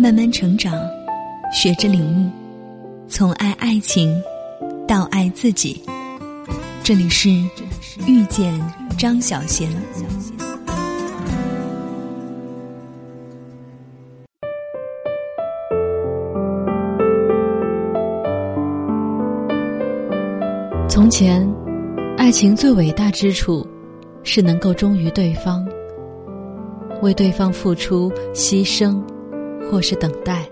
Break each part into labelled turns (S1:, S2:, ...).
S1: 慢慢成长，学着领悟，从爱爱情到爱自己。这里是遇见张小贤。
S2: 从前，爱情最伟大之处是能够忠于对方，为对方付出、牺牲，或是等待。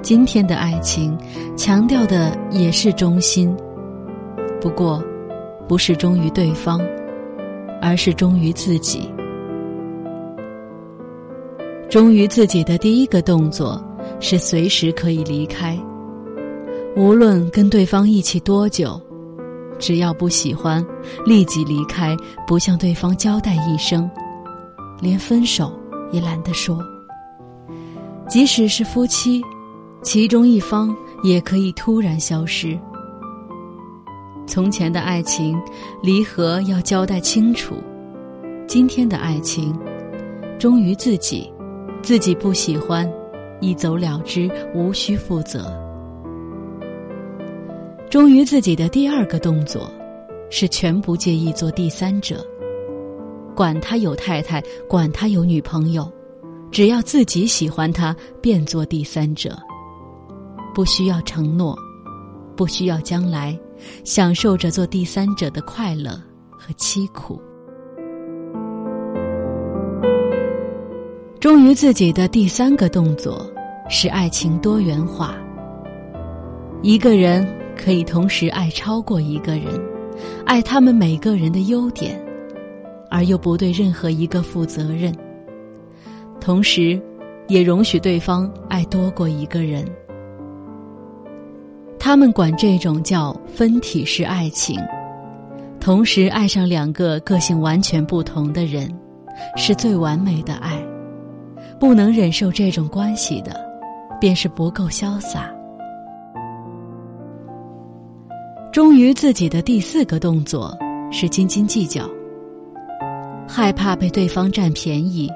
S2: 今天的爱情强调的也是忠心，不过不是忠于对方，而是忠于自己。忠于自己的第一个动作是随时可以离开。无论跟对方一起多久，只要不喜欢，立即离开，不向对方交代一声，连分手也懒得说。即使是夫妻，其中一方也可以突然消失。从前的爱情，离合要交代清楚；今天的爱情，忠于自己，自己不喜欢，一走了之，无需负责。忠于自己的第二个动作，是全不介意做第三者。管他有太太，管他有女朋友，只要自己喜欢他，便做第三者。不需要承诺，不需要将来，享受着做第三者的快乐和凄苦。忠于自己的第三个动作，是爱情多元化。一个人。可以同时爱超过一个人，爱他们每个人的优点，而又不对任何一个负责任。同时，也容许对方爱多过一个人。他们管这种叫分体式爱情，同时爱上两个个性完全不同的人，是最完美的爱。不能忍受这种关系的，便是不够潇洒。忠于自己的第四个动作是斤斤计较，害怕被对方占便宜，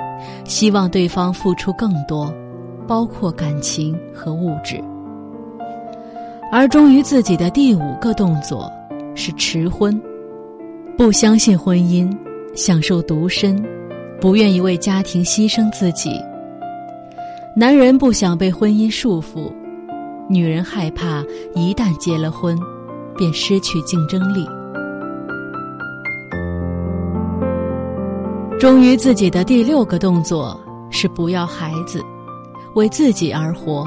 S2: 希望对方付出更多，包括感情和物质。而忠于自己的第五个动作是迟婚，不相信婚姻，享受独身，不愿意为家庭牺牲自己。男人不想被婚姻束缚，女人害怕一旦结了婚。便失去竞争力。忠于自己的第六个动作是不要孩子，为自己而活，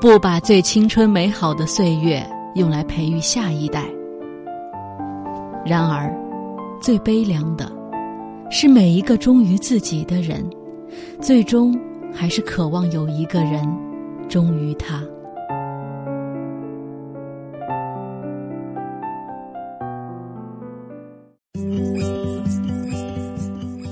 S2: 不把最青春美好的岁月用来培育下一代。然而，最悲凉的，是每一个忠于自己的人，最终还是渴望有一个人忠于他。